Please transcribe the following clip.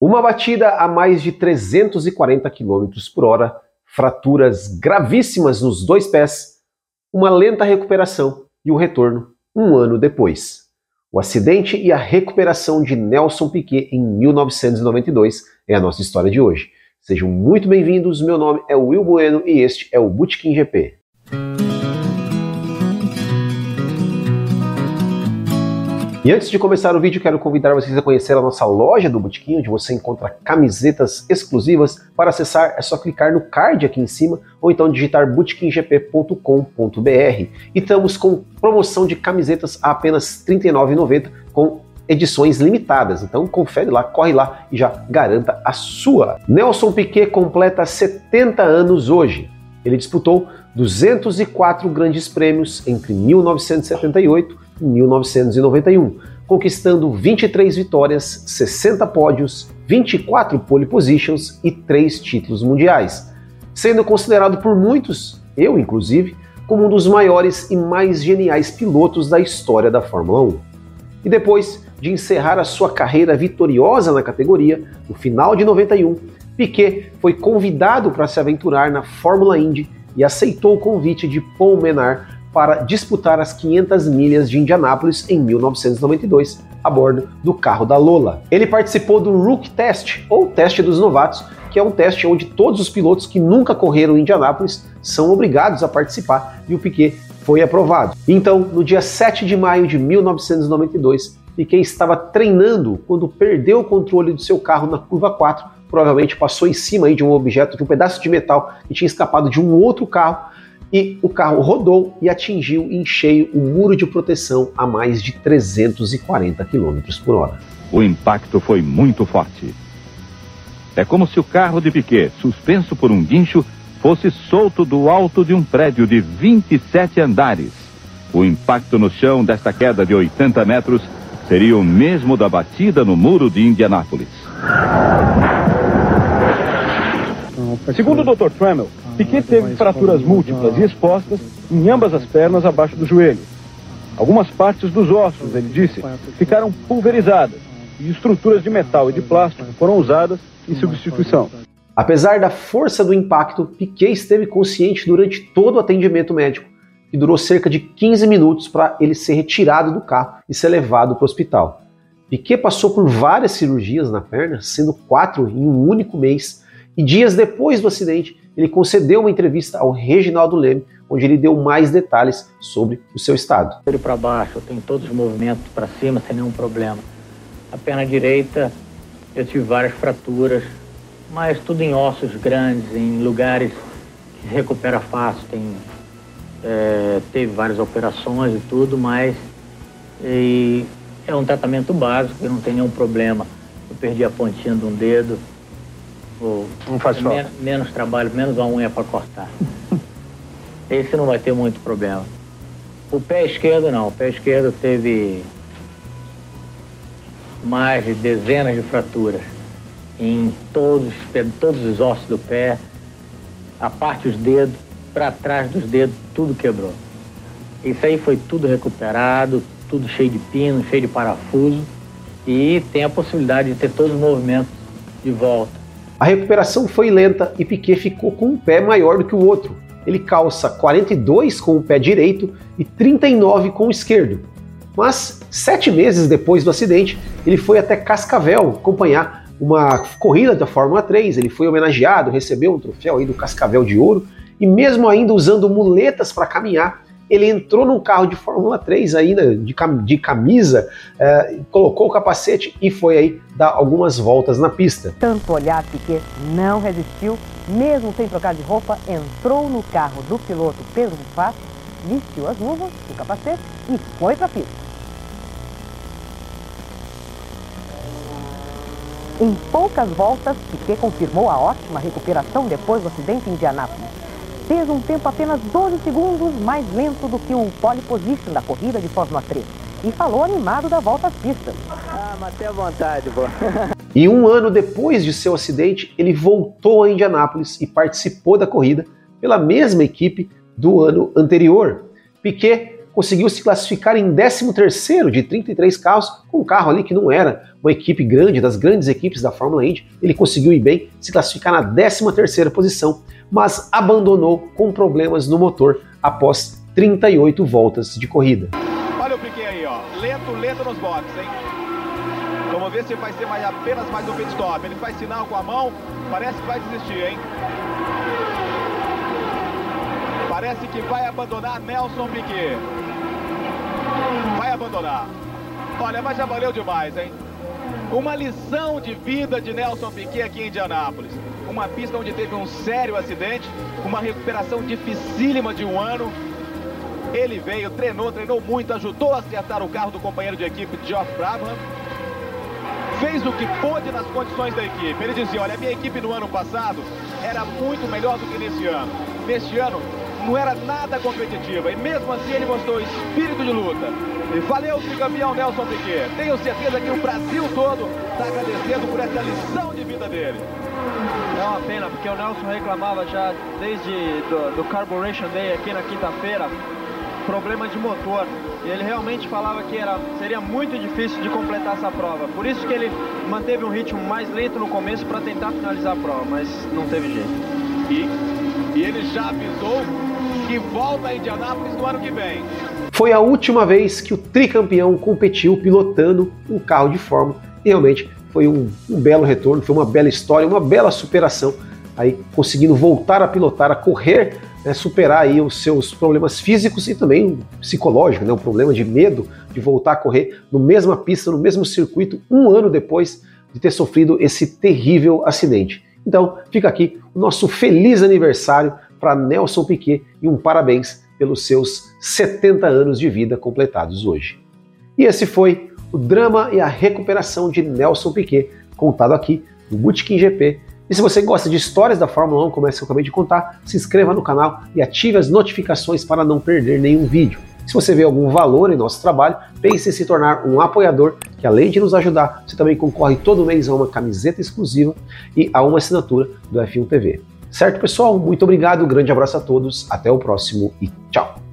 Uma batida a mais de 340 km por hora, fraturas gravíssimas nos dois pés, uma lenta recuperação e o retorno um ano depois. O acidente e a recuperação de Nelson Piquet em 1992 é a nossa história de hoje. Sejam muito bem-vindos, meu nome é Will Bueno e este é o Bootkin GP. E antes de começar o vídeo, quero convidar vocês a conhecer a nossa loja do Botequim, onde você encontra camisetas exclusivas. Para acessar, é só clicar no card aqui em cima ou então digitar bootkinggp.com.br. E estamos com promoção de camisetas a apenas R$ 39,90 com edições limitadas. Então confere lá, corre lá e já garanta a sua. Nelson Piquet completa 70 anos hoje. Ele disputou 204 grandes prêmios entre 1978 e 1991, conquistando 23 vitórias, 60 pódios, 24 pole positions e 3 títulos mundiais, sendo considerado por muitos, eu inclusive, como um dos maiores e mais geniais pilotos da história da Fórmula 1. E depois de encerrar a sua carreira vitoriosa na categoria, no final de 91, Piquet foi convidado para se aventurar na Fórmula Indy e aceitou o convite de Paul Menard para disputar as 500 milhas de Indianápolis em 1992, a bordo do carro da Lola. Ele participou do Rook Test, ou teste dos novatos, que é um teste onde todos os pilotos que nunca correram em Indianápolis são obrigados a participar e o Piquet foi aprovado. Então, no dia 7 de maio de 1992, Piquet estava treinando quando perdeu o controle do seu carro na curva 4 provavelmente passou em cima de um objeto, de um pedaço de metal que tinha escapado de um outro carro e o carro rodou e atingiu em cheio o muro de proteção a mais de 340 km por hora. O impacto foi muito forte. É como se o carro de Piquet, suspenso por um guincho, fosse solto do alto de um prédio de 27 andares. O impacto no chão desta queda de 80 metros seria o mesmo da batida no muro de Indianápolis. Segundo o Dr. Trammell, Piquet teve fraturas múltiplas e expostas em ambas as pernas abaixo do joelho. Algumas partes dos ossos, ele disse, ficaram pulverizadas e estruturas de metal e de plástico foram usadas em substituição. Apesar da força do impacto, Piquet esteve consciente durante todo o atendimento médico, que durou cerca de 15 minutos para ele ser retirado do carro e ser levado para o hospital. Piquet passou por várias cirurgias na perna, sendo quatro em um único mês, e dias depois do acidente, ele concedeu uma entrevista ao Reginaldo Leme, onde ele deu mais detalhes sobre o seu estado. Ele para baixo, eu tenho todos os movimentos para cima sem nenhum problema. A perna direita, eu tive várias fraturas, mas tudo em ossos grandes, em lugares que se recupera fácil. Tem, é, teve várias operações e tudo, mas e é um tratamento básico, eu não tenho nenhum problema. Eu perdi a pontinha de um dedo, não faz falta. Men menos trabalho, menos uma unha para cortar. Esse não vai ter muito problema. O pé esquerdo não. O pé esquerdo teve mais de dezenas de fraturas em todos, todos os ossos do pé, a parte dos dedos, para trás dos dedos, tudo quebrou. Isso aí foi tudo recuperado, tudo cheio de pino, cheio de parafuso e tem a possibilidade de ter todos os movimentos de volta. A recuperação foi lenta e Piquet ficou com um pé maior do que o outro. Ele calça 42 com o pé direito e 39 com o esquerdo. Mas, sete meses depois do acidente, ele foi até Cascavel acompanhar uma corrida da Fórmula 3. Ele foi homenageado, recebeu um troféu aí do Cascavel de Ouro e, mesmo ainda usando muletas para caminhar, ele entrou num carro de Fórmula 3 ainda, de, cam de camisa, é, colocou o capacete e foi aí dar algumas voltas na pista. Tanto olhar Piquet não resistiu, mesmo sem trocar de roupa, entrou no carro do piloto Pedro Buffat, vestiu as luvas, o capacete e foi para a pista. Em poucas voltas, Piquet confirmou a ótima recuperação depois do acidente em Indianápolis fez um tempo apenas 12 segundos mais lento do que o pole position da corrida de Fórmula 3 e falou animado da volta às pistas. Ah, matei à vontade, pô. e um ano depois de seu acidente, ele voltou a Indianápolis e participou da corrida pela mesma equipe do ano anterior. Piquet conseguiu se classificar em 13º de 33 carros, com um carro ali que não era uma equipe grande, das grandes equipes da Fórmula Indy, ele conseguiu ir bem, se classificar na 13ª posição, mas abandonou com problemas no motor após 38 voltas de corrida. Olha o Piquet aí, ó, lento, lento nos boxes, hein? Vamos ver se vai ser mais, apenas mais um pit stop. Ele faz sinal com a mão, parece que vai desistir, hein? Parece que vai abandonar Nelson Piquet. Vai abandonar. Olha, mas já valeu demais, hein? Uma lição de vida de Nelson Piquet aqui em Indianápolis. Uma pista onde teve um sério acidente, uma recuperação dificílima de um ano. Ele veio, treinou, treinou muito, ajudou a acertar o carro do companheiro de equipe, Geoff Brabham fez o que pôde nas condições da equipe. Ele dizia, olha, a minha equipe no ano passado era muito melhor do que nesse ano. Neste ano não era nada competitiva e mesmo assim ele mostrou espírito de luta. E valeu o tricampeão Nelson Piquet. Tenho certeza que o Brasil todo está agradecendo por essa lição de vida dele. É uma pena, porque o Nelson reclamava já desde do, do Carburation Day aqui na quinta-feira, problema de motor. E ele realmente falava que era, seria muito difícil de completar essa prova. Por isso que ele manteve um ritmo mais lento no começo para tentar finalizar a prova, mas não teve jeito. E, e ele já avisou que volta a Indianápolis no ano que vem. Foi a última vez que o tricampeão competiu pilotando um carro de Fórmula. E realmente foi um, um belo retorno, foi uma bela história, uma bela superação. Aí conseguindo voltar a pilotar, a correr né, superar aí os seus problemas físicos e também psicológicos, né, o problema de medo de voltar a correr no mesma pista, no mesmo circuito, um ano depois de ter sofrido esse terrível acidente. Então, fica aqui o nosso feliz aniversário para Nelson Piquet e um parabéns pelos seus 70 anos de vida completados hoje. E esse foi o drama e a recuperação de Nelson Piquet, contado aqui no Bootkin GP e se você gosta de histórias da Fórmula 1, como essa que eu acabei de contar, se inscreva no canal e ative as notificações para não perder nenhum vídeo. Se você vê algum valor em nosso trabalho, pense em se tornar um apoiador, que além de nos ajudar, você também concorre todo mês a uma camiseta exclusiva e a uma assinatura do F1 TV. Certo, pessoal? Muito obrigado, um grande abraço a todos, até o próximo e tchau!